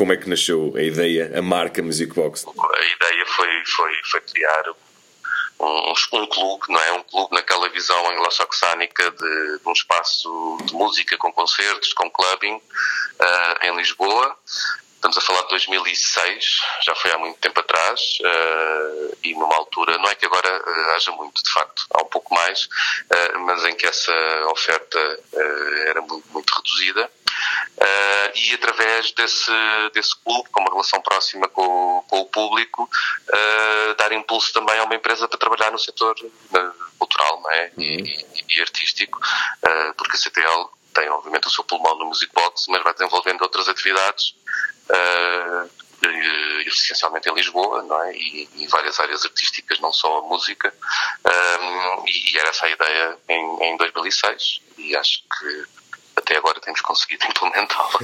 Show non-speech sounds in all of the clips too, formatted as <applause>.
como é que nasceu a ideia, a marca Music Box? A ideia foi, foi, foi criar um, um clube, não é? Um clube naquela visão anglo-saxónica de, de, um espaço de música com concertos, com clubbing uh, em Lisboa. Estamos a falar de 2006, já foi há muito tempo atrás, uh, e numa altura, não é que agora uh, haja muito, de facto, há um pouco mais, mas em que essa oferta era muito, muito reduzida. E através desse, desse clube, com uma relação próxima com, com o público, dar impulso também a uma empresa para trabalhar no setor cultural não é? e, e, e artístico, porque a CTL tem obviamente o seu pulmão no Music Box, mas vai desenvolvendo outras atividades uh, essencialmente em Lisboa, não é? E, em várias áreas artísticas, não só a música. Um, e era essa a ideia em, em 2006 e acho que até agora temos conseguido implementá-la.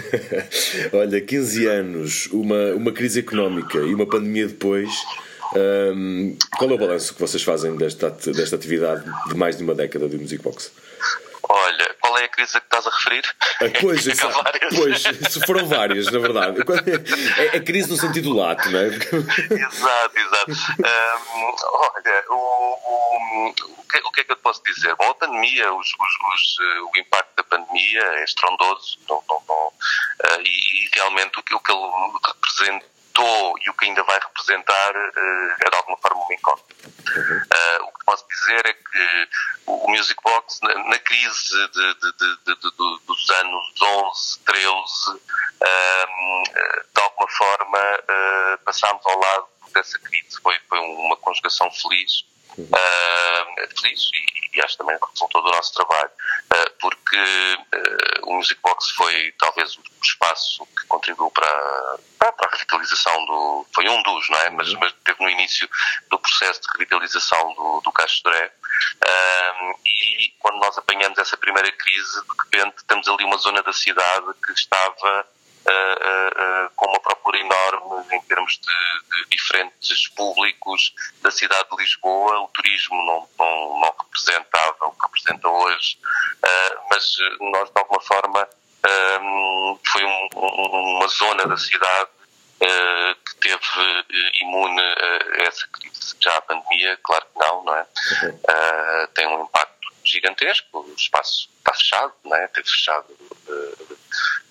<laughs> Olha, 15 anos, uma, uma crise económica e uma pandemia depois. Um, qual é o balanço que vocês fazem desta, desta atividade de mais de uma década do Music Box? Olha, crise a que estás a referir? Ah, pois, <laughs> pois, foram várias, na verdade. É, é crise no sentido lato, não é? exato, exato. Um, olha, o, o, o, que, o que é que eu posso dizer? Bom, a pandemia, os, os, os, eh, o impacto da pandemia é estrondoso não, não, não, uh, e, realmente o que, o que ele representou e o que ainda vai representar uh, é de alguma forma uma incógnita. Uh, o que posso dizer é que o Music Box, na, na crise de, de, de, dos anos 11, 13, um, de alguma forma uh, passámos ao lado dessa crise. Foi, foi uma conjugação feliz. Uh, feliz e, e, acho também que resultou do nosso trabalho, uh, porque uh, o Music Box foi talvez o espaço que contribuiu para, para a revitalização do. Foi um dos, não é? Mas, uhum. mas teve no início do processo de revitalização do, do Caixo Dré. e quando nós apanhamos essa primeira crise, de repente temos ali uma zona da cidade que estava uh, uh, com uma procura enorme em termos de, de, diferentes públicos da cidade de Lisboa. O turismo não, não, não representava o que representa hoje, mas nós, de alguma forma, foi um, um, uma zona da cidade Uh, que teve imune a essa crise. Já a pandemia, claro que não, não é? Uhum. Uh, tem um impacto gigantesco, o espaço está fechado, não é? Teve fechado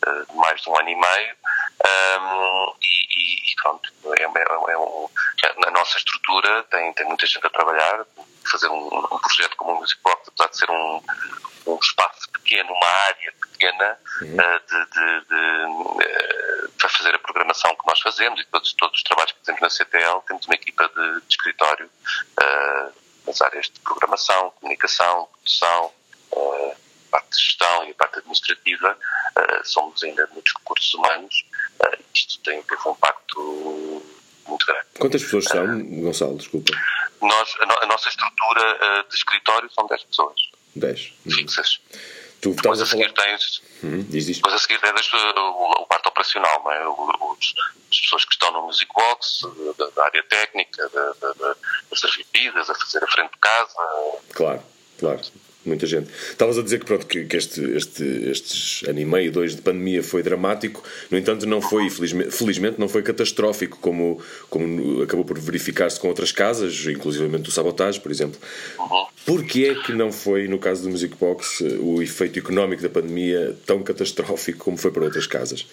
uh, mais de um ano e meio. Um, e, e, pronto, é, é, é um, a nossa estrutura tem, tem muita gente a trabalhar. Fazer um, um projeto como o Music Box, apesar de ser um, um espaço pequeno, uma área pequena uhum. uh, de, de, de uh, para fazer a programação que nós fazemos e todos, todos os trabalhos que fazemos na CTL, temos uma equipa de, de escritório uh, nas áreas de programação, comunicação, produção, parte de gestão e a parte administrativa, uh, somos ainda muitos recursos humanos, uh, isto tem, teve um impacto muito grande. Quantas pessoas são, Gonçalo? Desculpa. Nós, a, no, a nossa estrutura de escritório são 10 pessoas. 10? Fixas. Tu depois a, seguir tens. Hum, diz depois a seguir tens o, o parte operacional, não é? Os, as pessoas que estão no Music Box, da, da área técnica, da, da, da, a servir bebidas, a fazer a frente de casa. Claro, claro muita gente. Estavas a dizer que, pronto, que, que este, este, estes ano e meio, dois de pandemia foi dramático, no entanto, não foi, felizmente, felizmente não foi catastrófico, como, como acabou por verificar-se com outras casas, inclusivamente o Sabotage, por exemplo. Uhum. Porquê é que não foi, no caso do Music Box, o efeito económico da pandemia tão catastrófico como foi para outras casas?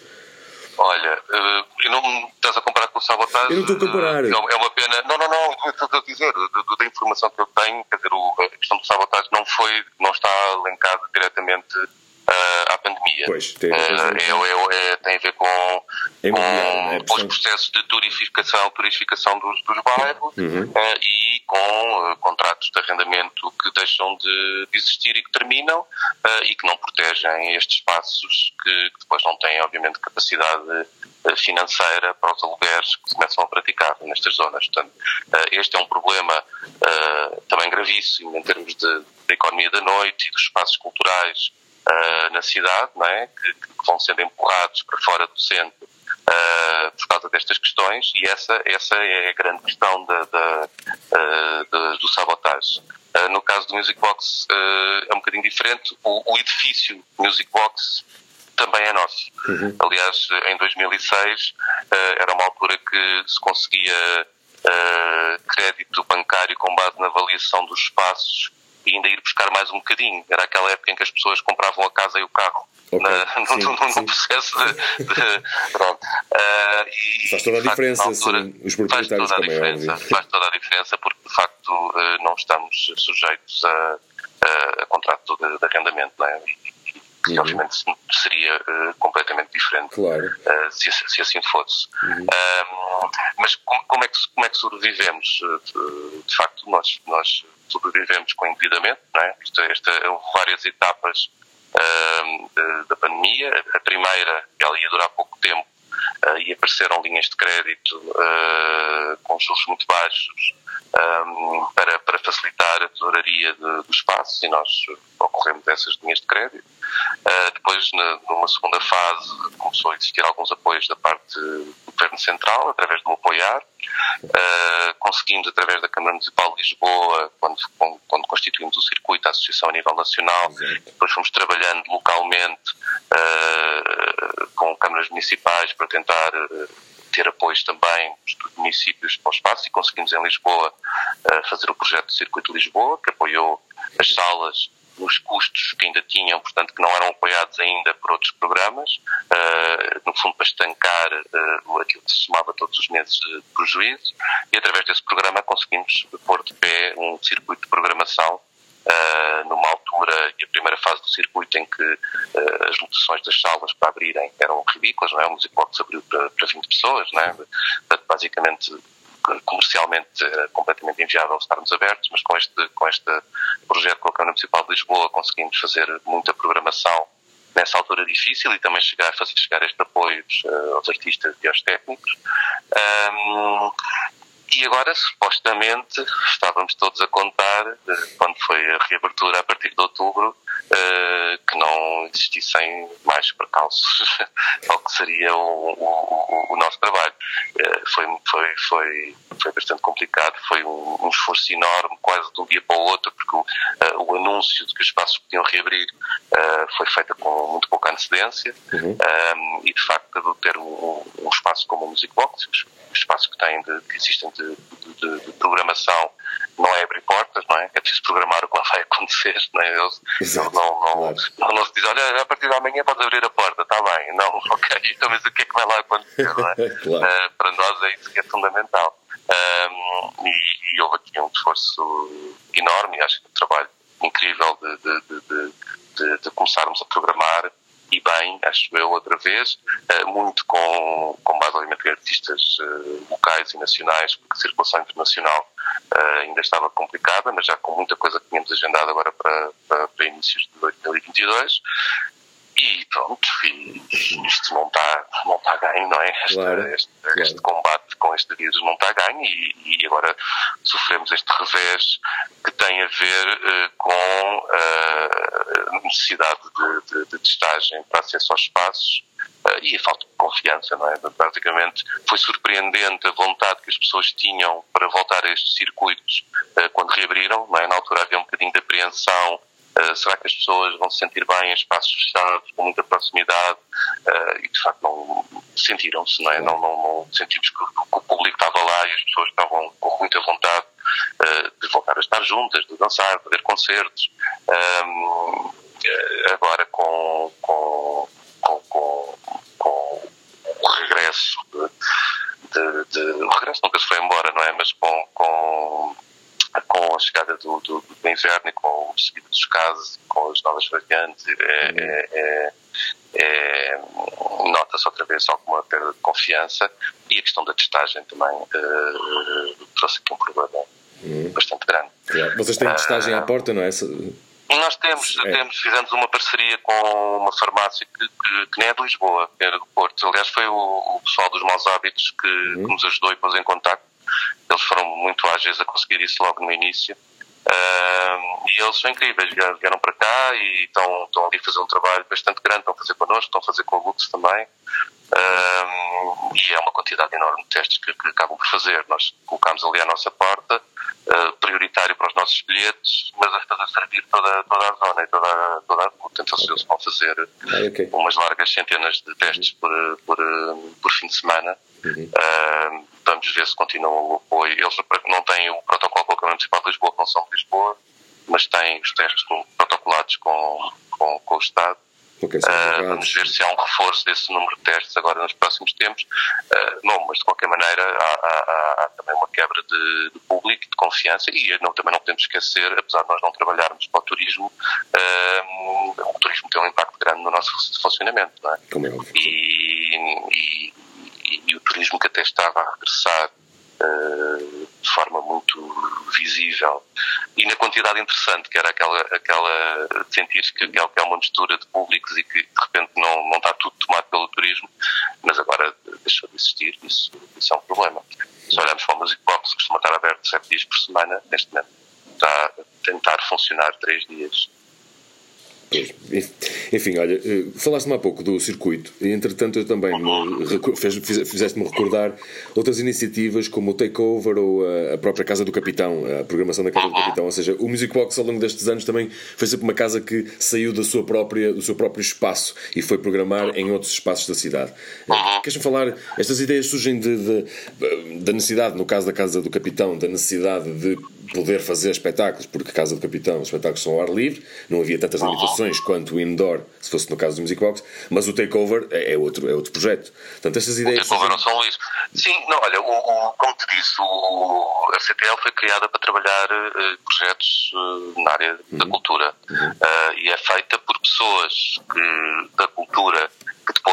Olha, uh, não estás a comparar com o sabotagem. Eu não estou a comparar. É, é uma pena. Não, não, não. Estou a dizer, da informação que eu tenho, quer dizer, a questão do sabotagem não foi, não está linkada diretamente uh, à pandemia. Pois, tem, uh, é, é, tem a ver com, é com, é? com os processos de turificação, turificação dos, dos bairros uhum. uh, e com contratos de arrendamento que deixam de, existir e que terminam e que não protegem estes espaços que, que depois não têm, obviamente, capacidade financeira para os alugueres que começam a praticar nestas zonas. Portanto, este é um problema também gravíssimo em termos de, da economia da noite e dos espaços culturais na cidade, não é? Que, que, vão sendo empurrados para fora do centro por causa destas questões e essa, essa é a grande questão da, da, uh, do sabotagem. no caso do Music Box é um bocadinho diferente. O, o edifício Music Box também é nosso. Uhum. Aliás, em 2006 era uma altura que se conseguia crédito bancário com base na avaliação dos espaços e ainda ir buscar mais um bocadinho. Era aquela época em que as pessoas compravam a casa e o carro. Okay. Na, no, sim, no, no processo de, de pronto. Uh, e, faz toda a diferença, altura, sim, os proprietários faz toda a também, é diferença, Faz toda a diferença porque de facto uh, não estamos sujeitos a, a, a contrato de, de arrendamento, não é? que uhum. obviamente seria uh, completamente diferente claro. uh, se, se, assim fosse. Uhum. Um, mas como, como, é que, como é que sobrevivemos? De, de, facto, nós, nós sobrevivemos com endividamento, não é? Esta, esta, houve várias etapas da pandemia. A primeira, ela ia durar pouco tempo uh, e apareceram linhas de crédito uh, com juros muito baixos um, para, para facilitar a tesouraria do espaço e nós ocorremos dessas linhas de crédito. Uh, depois, na, numa segunda fase, começou a existir alguns apoios da parte do Governo Central, através do Apoiar. Uh, conseguimos, através da Câmara Municipal de Lisboa, quando, quando, constituímos o circuito, a associação a nível nacional, depois fomos trabalhando localmente uh, com câmaras municipais para tentar ter apoios também dos municípios para o espaço e conseguimos em Lisboa fazer o projeto do Circuito de Lisboa, que apoiou as salas nos custos que ainda tinham, portanto, que não eram apoiados ainda por outros programas, uh, no fundo para estancar uh, aquilo que se somava todos os meses de prejuízo, e através desse programa conseguimos pôr de pé um circuito de programação Uh, numa altura e a primeira fase do circuito em que uh, as lotações das salas para abrirem eram ridículas, não é? O Musicbox abriu para, para 20 pessoas, não é? Portanto, basicamente comercialmente era completamente inviável estarmos abertos, mas com este, com este projeto com a Câmara Municipal de Lisboa conseguimos fazer muita programação nessa altura difícil e também chegar, fazer chegar este apoio uh, aos artistas e aos técnicos. Um, e agora, supostamente, estávamos todos a contar, uh, quando foi a reabertura a partir de outubro, uh, que não existissem mais percalços <laughs> ao que seria o, o, o nosso trabalho. Uh, foi, foi, foi, foi bastante complicado, foi um, um, esforço enorme, quase de um dia para o outro, porque o, o anúncio de que os espaços podiam reabrir foi feito com muito pouca antecedência uhum. um, e, de facto, ter um, um espaço como o Music Box, os espaços que, têm de, que existem de, de, de programação não é abrir portas, não é? É preciso programar o que lá vai <laughs> acontecer, não é? Eles, não, não, não, não, não se diz, olha, a partir de amanhã podes abrir a porta, está bem. Não, <laughs> ok, então mas o que é que vai lá acontecer, não é? <laughs> claro. uh, para nós é isso que é fundamental. Um, e, e, houve aqui um esforço enorme, acho que um trabalho incrível de, de, de, de começarmos a programar e bem, acho eu, outra vez, uh, muito com, com base, obviamente, em artistas uh, locais e nacionais, porque a circulação internacional uh, ainda estava complicada, mas já com muita coisa que tínhamos agendado agora para, para, para inícios de 2022. E pronto, isto não está, não está ganho, não é? Este, claro, este, claro. este, combate com este vírus não está ganho e, e, agora sofremos este revés que tem a ver uh, com uh, necessidade de, de, de, testagem para acesso aos espaços uh, e a falta de confiança, não é? Basicamente foi surpreendente a vontade que as pessoas tinham para voltar a estes circuitos quando reabriram, não é? Na altura havia um bocadinho de apreensão Uh, será que as pessoas vão se sentir bem em espaços fechados, com muita proximidade? Uh, e de facto não sentiram-se, não é? Não, não, não sentimos que, que, o público estava lá e as pessoas estavam com muita vontade uh, de voltar a estar juntas, de dançar, de ver concertos. Um, agora com, com, com, com, com o regresso de, de, de, o regresso nunca se foi embora, não é? Mas com, com com a chegada do, do, do inverno e com o seguido dos casos, com as novas variantes, é, uhum. é, é, é, nota-se outra vez alguma perda de confiança e a questão da testagem também uh, trouxe aqui um problema uhum. bastante grande. Yeah. Vocês têm testagem uh, à porta, não é? Nós temos, é. temos, fizemos uma parceria com uma farmácia que, que, que nem é de Lisboa, que é do Porto. Aliás, foi o, o pessoal dos maus hábitos que, uhum. que nos ajudou e pôs em contato eles foram muito ágeis a conseguir isso logo no início. Uh, e eles são incríveis, vieram para cá e estão, estão ali a fazer um trabalho bastante grande, estão a fazer connosco, estão a fazer com a Lux também. Uh, e é uma quantidade enorme de testes que, que, acabam por fazer. Nós colocamos ali à nossa porta, prioritário para os nossos bilhetes, mas a fazer servir toda, toda a zona e toda, toda a. Portanto, eles, okay. vão fazer ah, okay. umas largas centenas de testes uhum. por, por, por fim de semana. Uhum. Uh, vamos ver se continuam o apoio. Eles não têm o protocolo com a Câmara Municipal de Lisboa, com São de Lisboa, mas têm os testes protocolados com, com, com o Estado. Okay, uh, vamos ver se há um reforço desse número de testes agora nos próximos tempos. Uh, não, mas de qualquer maneira há, há, há também uma quebra de, de, público, de confiança e não, também não podemos esquecer, apesar de nós não trabalharmos para o turismo, uh, o turismo tem um impacto grande no nosso funcionamento. Não é? Como é e, e, e, e o turismo que até estava a regressar de forma muito visível e na quantidade interessante que era aquela aquela sentir que, que é uma mistura de públicos e que de repente não, não está tudo tomado pelo turismo mas agora deixou de existir isso, isso é um problema. Se olharmos para o Music Box costuma estar aberto sete dias por semana neste momento está a tentar funcionar três dias enfim, olha, eh, falaste-me há pouco do circuito e entretanto eu também fizeste-me recordar outras iniciativas como o Takeover ou a própria Casa do Capitão, a programação da Casa do Capitão, ou seja, o Music Box ao longo destes anos também foi sempre uma casa que saiu da sua própria, do seu próprio espaço e foi programar em outros espaços da cidade. Eh, queres-me falar, estas ideias surgem de, de, da necessidade, no caso da Casa do Capitão, da necessidade de poder fazer espetáculos, porque Casa do Capitão, os espetáculos são ao ar livre, não havia tantas limitações quanto o indoor, se fosse no caso do Music Box, mas o Takeover é, é outro, é outro projeto. Portanto, estas ideias. O Takeover não são isso. Sim, não, olha, o, o, como te disse, o, a CTL foi criada para trabalhar uh, projetos uh, na área uhum. da cultura uhum. uh, e é feita por pessoas que, da cultura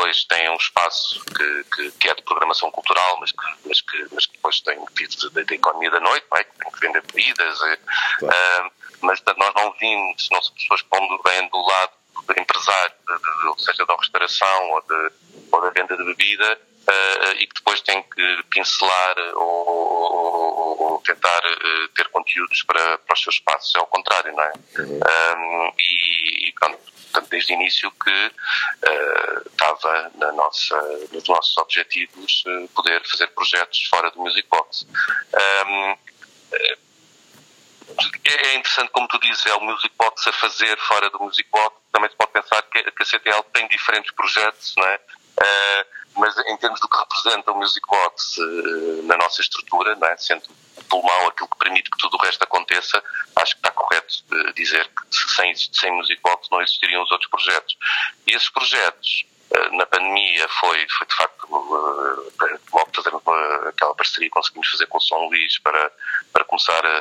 depois têm um espaço que, que, que, é de programação cultural, mas que, mas que, mas que depois tem vivido da, da, economia da noite, é? que tem que vender bebidas. Eh, claro. Uh, mas nós não vimos, não se pessoas pondo bem do lado do empresário, de, de, ou seja, da restauração ou, de, ou da venda de bebida, uh, e que depois tem que pincelar ou, ou, ou tentar uh, ter conteúdos para, para os seus espaços. É o contrário, não é? Uhum. Um, e, e pronto, portanto, desde o início que uh, estava na nossa, nos nossos objetivos uh, poder fazer projetos fora do Music Box. Um, é interessante, como tu dizes, é o Music Box a fazer fora do Music Box. Também se pode pensar que, a CTL tem diferentes projetos, não é? Uh, mas em termos do que representa o Music Box na nossa estrutura, não é? sendo aquilo que permite que tudo o resto aconteça, acho que está correto uh, dizer que sem, sem Music não existiriam os outros projetos. E esses projetos, uh, na pandemia, foi, foi de facto logo fazer aquela parceria que conseguimos fazer com o São Luís para, para começar a,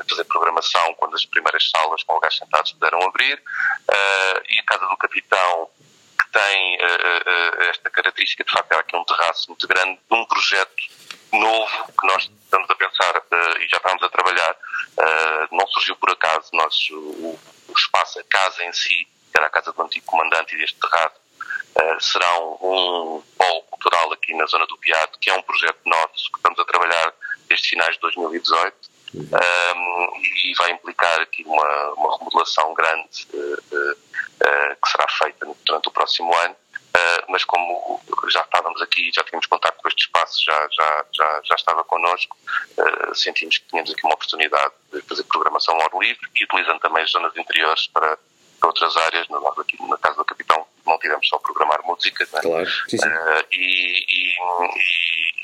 a, fazer programação quando as primeiras salas com lugares sentados puderam abrir. e a Casa do Capitão tem uh, uh, esta característica, de facto, há aqui um terraço muito grande de um projeto novo que nós estamos a pensar uh, e já estamos a trabalhar. não surgiu por acaso, nós, o, o, espaço, a casa em si, que era a casa do antigo comandante e deste terraço, será um, um polo cultural aqui na zona do Piado, que é um projeto nosso que estamos a trabalhar desde finais de 2018. Um, e vai implicar aqui uma, uma remodelação grande uh, uh, uh, que será feita durante o próximo ano. Mas como já estávamos aqui, já tínhamos contato com este espaço, já, já, já, já estava connosco, sentimos que tínhamos aqui uma oportunidade de fazer programação ao ar livre e utilizando também as zonas interiores para, para outras áreas. Nós aqui na Casa do Capitão não tivemos só programar música, né? claro. sim, sim. e, e, e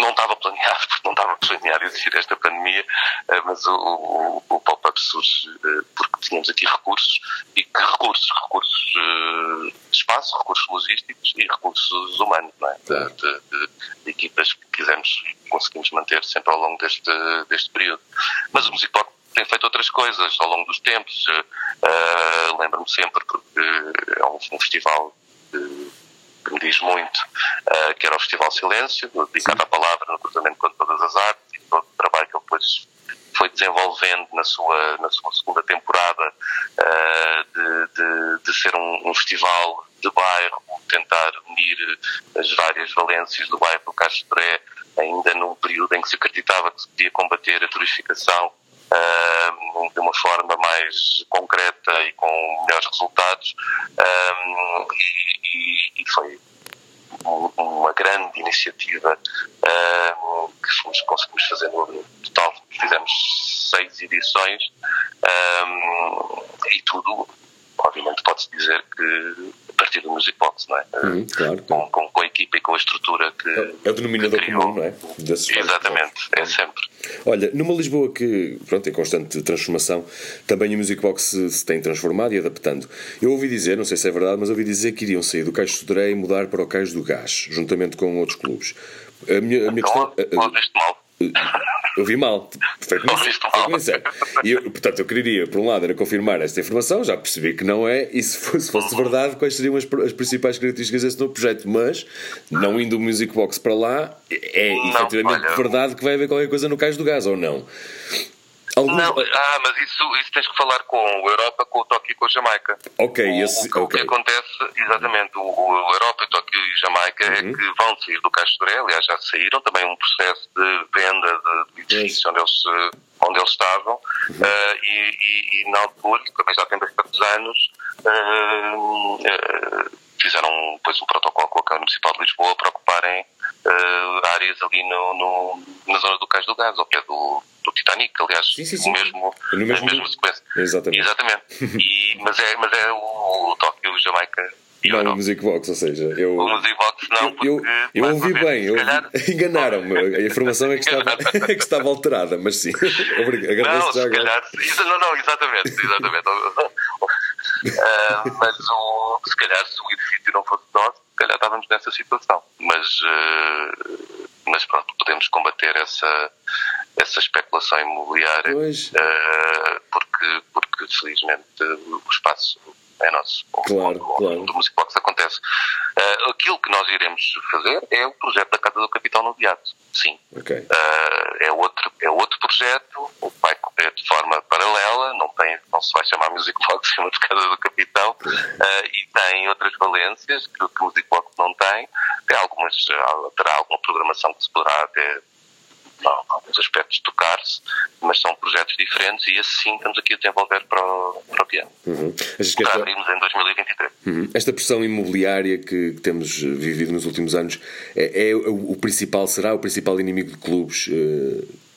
não estava planeado, porque <laughs> não estava planeado existir esta pandemia, eh, mas o, o, o pop-up surge eh, porque tínhamos aqui recursos e que recursos? Recursos eh, de espaço, recursos logísticos e recursos humanos, não é? De, de, de, de equipas que quisemos, conseguimos manter sempre ao longo deste, deste período. Mas o Musicpop tem feito outras coisas ao longo dos tempos. Uh, Lembro-me sempre porque é um, um festival de que me diz muito, uh, que era o Festival Silêncio, dedicado à palavra no cruzamento com todas as artes e todo o trabalho que ele depois foi desenvolvendo na sua, na sua segunda temporada uh, de, de, de, ser um, um, festival de bairro, tentar unir as várias valências do bairro do Castro ainda num período em que se acreditava que se podia combater a turistificação uh, de uma forma mais concreta e com melhores resultados. Um, e, e, foi uma grande iniciativa que fomos, conseguimos fazer no total. Fizemos seis edições um, e tudo obviamente pode-se dizer que a partir do Music Box, não é? Uhum, claro, com, com, com, a equipa e com a estrutura que. É o denominador comum, não é? Desses Exatamente, é sempre. Olha, numa Lisboa que, pronto, em constante transformação, também o Music Box se, se, tem transformado e adaptando. Eu ouvi dizer, não sei se é verdade, mas ouvi dizer que iriam sair do Cais de Sodré e mudar para o Cais do Gás, juntamente com outros clubes. A minha, a minha então, questão. mal. Eu vi mal. Foi como E eu, portanto, eu queria, por um lado, era confirmar esta informação, já percebi que não é, e se fosse, se fosse verdade, quais seriam as, as, principais características desse novo projeto. Mas, não indo o Music Box para lá, é não, efetivamente olha, verdade que vai haver qualquer coisa no cais do gás, ou não? Não, ah, mas isso, isso tens que falar com a Europa, com o Tóquio e com a Jamaica. Ok, o, esse, o, que, okay. o que acontece, exatamente, o, o Europa, o Tóquio e a Jamaica é uhum. é que vão sair do Caixa de aliás já saíram, também um processo de venda de, edifícios onde eles, onde eles estavam, uhum. uh, e, e, e na altura, também já tem bastantes anos, uh, uh, fizeram depois um protocolo com a Câmara Municipal de Lisboa para ocuparem áreas ali no, no, na zona do Cais do Gás, ao pé do Titanic, aliás, sim, sim, sim. O mesmo, no mesmo a mesma sequência. Exatamente. Exatamente. <laughs> E, mas, é, mas é o, o Tóquio, Jamaica. Não o Music Box, ou seja, eu. O Music Box não, porque. Eu, eu ouvi bem, eu, calhar... <laughs> enganaram-me. A informação é que, estava, é que estava alterada, mas sim. <laughs> Agradeço não, já agora. Calhar, não, não, exatamente. exatamente. uh, mas o, se calhar se o edifício não fosse nosso, se calhar estávamos nessa situação. Mas, uh, mas pronto, podemos combater essa, essa especulação imobiliária, uh, porque, porque felizmente o espaço é nosso. Claro, o, claro. do Music Box acontece. Uh, aquilo que nós iremos fazer é o projeto da Casa do Capitão no Beato. Sim. Okay. Uh, é, outro, é outro projeto, vai correr de forma paralela, não, tem, não se vai chamar Music Box, chama de Casa do Capitão, uh, e tem outras valências que, que o Music Box não tem. Tem algumas, terá alguma programação que se poderá até alguns aspectos tocar-se, mas são projetos diferentes e esse sim estamos aqui a desenvolver para o, para o piano. Uhum. Já abrimos em 2023. Uhum. Esta pressão imobiliária que, temos vivido nos últimos anos é, é o, o, principal, será o principal inimigo de clubes? Uh,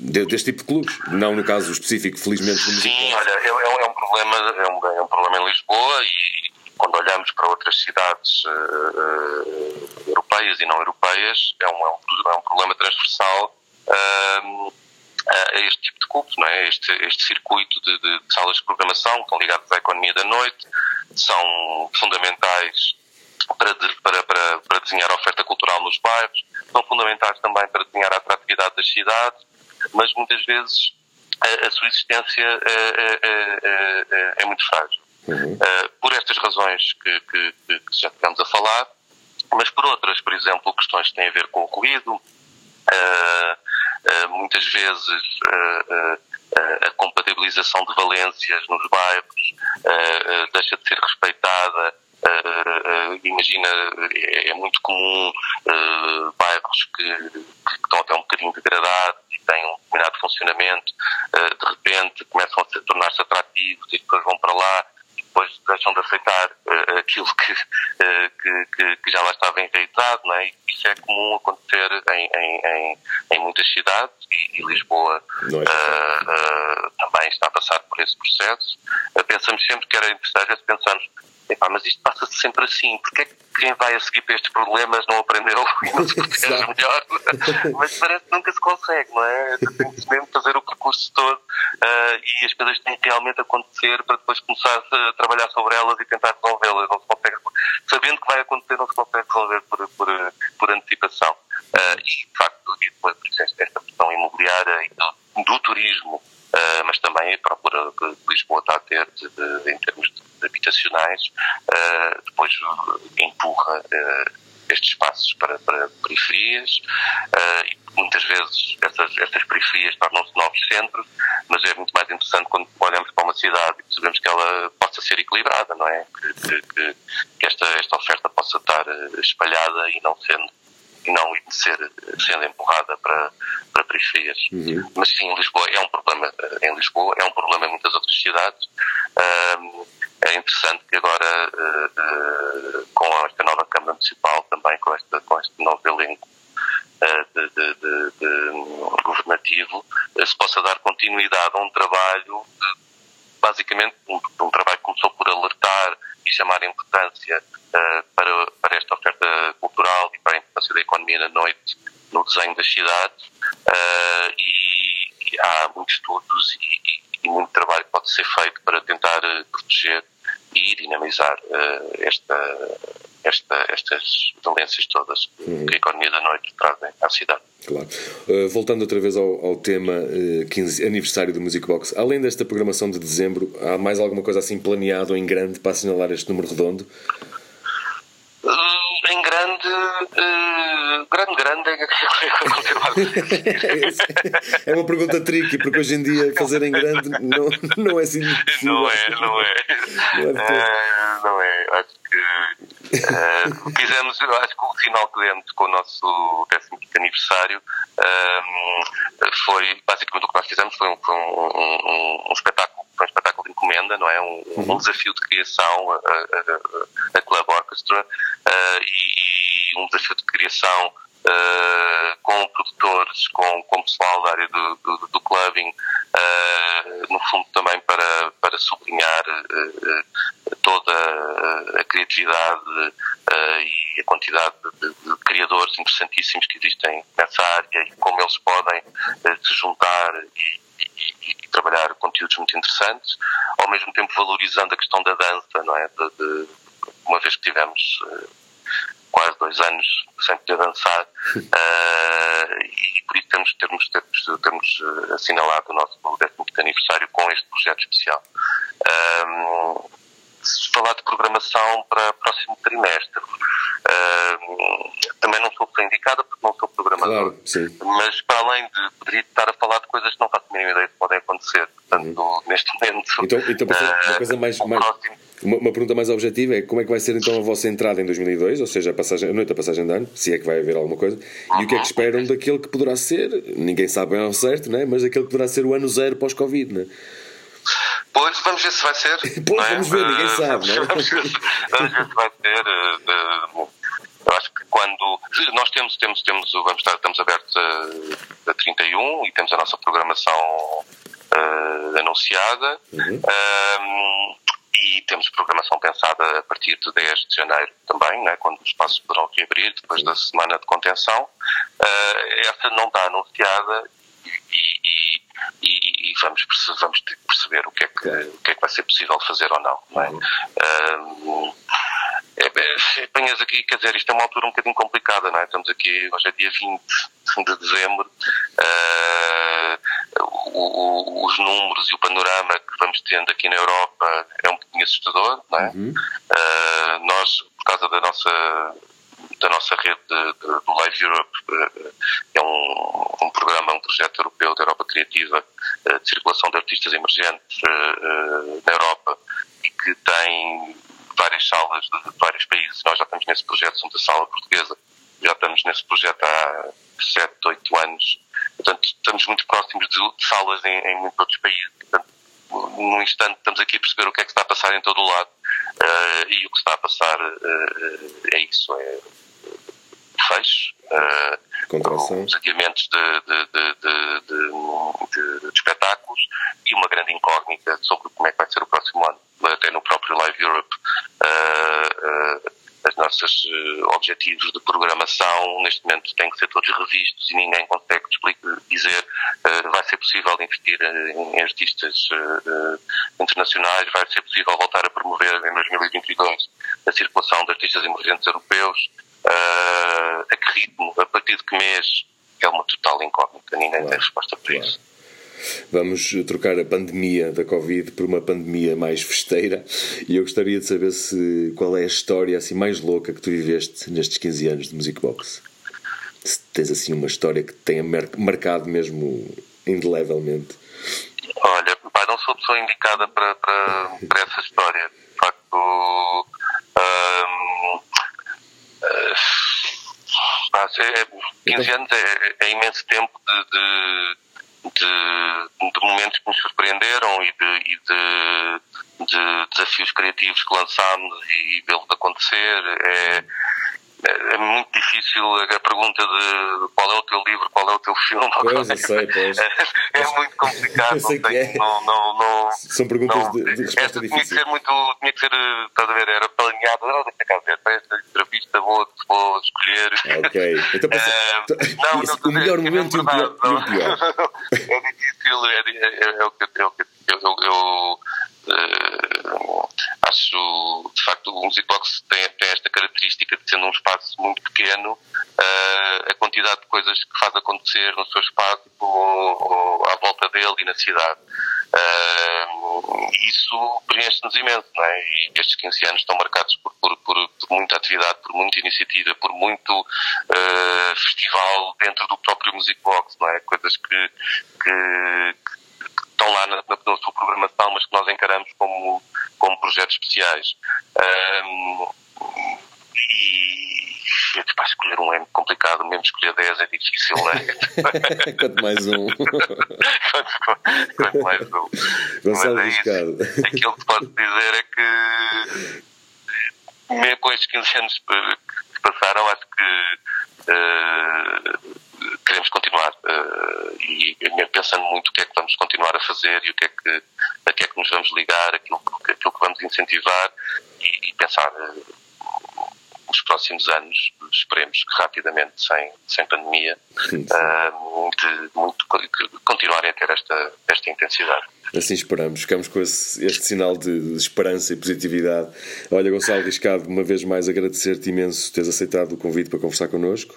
deste tipo de clubes, não no caso específico, felizmente. Sim, olha, é, é, um problema, é um, é um problema em Lisboa e quando olhamos para outras cidades uh, europeias e não europeias, é um, é um, é um problema transversal a este tipo de clubes, não é? este, este circuito de, de, de salas de programação que estão ligadas à economia da noite, são fundamentais para, para, para, para desenhar a oferta cultural nos bairros, são fundamentais também para desenhar a atratividade das cidades, mas muitas vezes a, a sua existência é, é, é, é muito frágil. Uhum. Uh, por estas razões que, que, que, já tivemos a falar, mas por outras, por exemplo, questões que têm a ver com o ruído, uh, muitas vezes eh, eh, a compatibilização de valências nos bairros deixa de ser respeitada. imagina, é, é, muito comum bairros que, que, estão até um bocadinho degradados e têm um determinado funcionamento, de repente começam a tornar-se atrativos e depois vão para lá depois deixam de aceitar uh, aquilo que, uh, que, que, que, já lá estava enraizado, não é? E isso é comum acontecer em, em, em, em muitas cidades e, e Lisboa uh, também está a passar por esse processo. pensamos sempre que era interessante, pensamos, Epá, mas isto passa-se sempre assim, porque é que quem vai a seguir para estes problemas não aprendeu e <laughs> não se protege melhor? <laughs> mas parece que nunca se consegue, não é? Tem que mesmo fazer o percurso todo uh, e as coisas têm que realmente acontecer para depois começar a trabalhar sobre elas e tentar resolvê-las. Não se consegue, sabendo que vai acontecer, não se consegue resolver por, por, por antecipação. Uh, e, de facto, e depois, esta questão imobiliária e do, do turismo Uh, mas também a procura que Lisboa está a ter de, de, em termos de, habitacionais, uh, depois empurra estes espaços para, para periferias e muitas vezes essas, essas periferias tornam-se novos centros, mas é muito mais interessante quando olhamos para uma cidade e percebemos que ela possa ser equilibrada, não é? Que, que, que esta, esta oferta possa estar espalhada e não sendo e não ser, sendo empurrada para, para periferias. Uhum. Mas sim, em Lisboa é um problema, em Lisboa é um problema em muitas outras cidades. Um, é interessante que agora, uh, uh, com esta nova Câmara Municipal, também com, esta, com este novo elenco uh, de, de, de, de, governativo, se possa dar continuidade a um trabalho, basicamente, um, um trabalho que começou por alertar consegui chamar a importância para, para esta oferta cultural e para a importância da economia na noite no desenho das cidades uh, e, e, há muitos estudos e, e, muito trabalho que pode ser feito para tentar proteger e dinamizar esta, esta, estas valências todas uhum. que a economia da noite trazem à cidade. Claro. Uh, voltando outra vez ao, ao tema uh, 15, aniversário do Music Box, além desta programação de dezembro, há mais alguma coisa assim planeado em grande para assinalar este número redondo? Uh, grande, grande, é, uma pergunta tricky, porque hoje em dia fazer em grande não, não é assim. Não é, não é. Não é, uh, não é. Acho que Uh, fizemos, acho que o final que demos com o nosso 15 aniversário uh, foi basicamente o que nós fizemos foi um, foi um, um, um espetáculo um espetáculo de encomenda, não é? Um, uhum. desafio de criação a, a, a Club Orchestra uh, e um desafio de criação Uh, com produtores, com, com pessoal da área do, do, do clubbing, uh, no fundo também para, para sublinhar uh, toda a criatividade e a quantidade de, de, criadores interessantíssimos que existem nessa área e como eles podem se juntar e, e, e, trabalhar conteúdos muito interessantes, ao mesmo tempo valorizando a questão da dança, não é? De, de, uma vez que tivemos quase dois anos sem poder dançar uh, e por isso temos, temos, temos, temos eh, assinalado o nosso 15 aniversário com este projeto especial. Um, eh, se falar de programação para o próximo trimestre, uh, também não sou indicada porque não sou programador. Claro, mas para além de poderia estar a falar de coisas que não faço a mínima ideia que podem acontecer. Portanto, uhum. neste momento. Então, então uma coisa mais. mais... Uma, uma, pergunta mais objetiva é como é que vai ser então a vossa entrada em 2002, ou seja, a, passagem, a noite da passagem de ano, se é que vai haver alguma coisa, e o que é que esperam daquele que poderá ser, ninguém sabe bem ao certo, né? mas daquele que poderá ser o ano zero pós-Covid, né? Pois, vamos ver se vai ser. <laughs> pois, é? vamos ver, ninguém uh, sabe, vamos, Vamos ver, <laughs> vamos ver se vai ser. Uh, uh, eu acho que quando. Nós temos, temos, temos vamos estar, estamos abertos a, a 31 e temos a nossa programação anunciada. Uhum e temos programação pensada a partir de 10 de janeiro também, né, quando os espaços poderão reabrir depois da semana de contenção. Uh, essa não está anunciada vamos, vamos ter que perceber o que, é que, o que é que vai ser possível fazer ou não. não é? Uh, é, é, aqui, quer dizer, isto é uma altura um bocadinho complicada, não é? Estamos aqui, hoje é dia 20 de dezembro, uh, o, o, os números e o panorama que vamos tendo aqui na Europa é um bocadinho assustador, não é? Uhum. Uh, nós, por causa da nossa da nossa rede de, de, do Live Europe, uh, é um, um, programa, um projeto europeu da Europa Criativa de circulação de artistas emergentes na Europa e que tem várias salas de, de vários países. Nós já estamos nesse projeto, somos a sala portuguesa, já estamos nesse projeto há 7, 8 anos. Portanto, estamos muito próximos de, de salas em, em muitos outros países. Portanto, num instante estamos aqui a perceber o que é que está a passar em todo o lado. Uh, e o que está a passar uh, é isso, é fecho, uh, os adiamentos de, de, de, de, espetáculos e uma grande incógnita sobre como é que vai ser o próximo ano. Até no próprio Live Europe as nossas uh, objetivos de programação neste momento têm que ser todos revistos e ninguém consegue explicar, dizer uh, vai ser possível investir em artistas uh, internacionais, vai ser possível voltar a promover em 2022 a circulação de artistas emergentes europeus, a que ritmo, a partir de que mês, é uma total incógnita, ninguém tem resposta para isso. Vamos trocar a pandemia da Covid por uma pandemia mais festeira e eu gostaria de saber se qual é a história assim mais louca que tu viveste nestes 15 anos de Music Box. Se tens assim uma história que tenha marcado mesmo indelevelmente. Olha, pai, não sou a pessoa indicada para, para, para essa história. De facto, hum, é, 15 então... anos é, é, imenso tempo de, de de, de momentos que nos surpreenderam e de, e de, de desafios criativos que lançámos e, e vê-los acontecer. É, é muito difícil a pergunta de qual é o teu livro, qual é o teu filme. <laughs> Pois, eu sei, pois. É, é muito complicado. Eu sei não, que é. não, não, não, São perguntas não, de, de resposta esta tinha que difícil. ser muito, tinha que ser, eh, estás a ver, era planeado, não, deixa cá ver, para esta entrevista vou, vou escolher. Ok. Então, pensa, <laughs> Eh, não, esse- não, o melhor é momento pior. verdade, e o não. pior. <laughs> É difícil, é, é, é o que é o que eu, eu, eu, eh, acho, de facto, o Musicbox tem, tem esta característica de sendo um espaço muito pequeno, eh, a quantidade de coisas que faz acontecer no seu espaço ou, ou à volta dele e na cidade. Eh, isso preenche-nos imenso, não é? E estes 15 anos estão marcados por, por, por, por muita atividade, por muita iniciativa, por muito eh, festival dentro do próprio Music Box, não é? Coisas que, que estão lá na, na, na sua programação, mas que nós encaramos como, como projetos especiais. Ahm, e para escolher um é complicado, mesmo escolher 10 é difícil, não é? <laughs> Quanto mais um. quanto, quanto mais um. Mas é isso. Aquilo que posso dizer é que, mesmo com estes 15 anos que se passaram, acho que eh, queremos continuar. eh, e pensando muito o que é que vamos continuar a fazer e o que é que, a que é que nos vamos ligar, aquilo, que- aquilo que vamos incentivar e, e pensar eh, os próximos anos, esperemos que rapidamente, sem, sem pandemia, Sim, sim. ah, de, muito, continuarem a ter esta, esta intensidade. Assim esperamos. Ficamos com esse- este sinal de, de esperança e positividade. Olha, Gonçalo Riscado, uma vez mais agradecer-te imenso teres aceitado o convite para conversar connosco.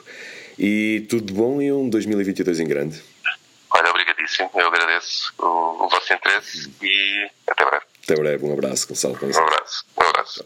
E tudo de bom e um 2022 em grande. Olha, obrigadíssimo, eu agradeço o, o vosso interesse e até breve. Até breve. Um abraço, Gonçalo. Um abraço.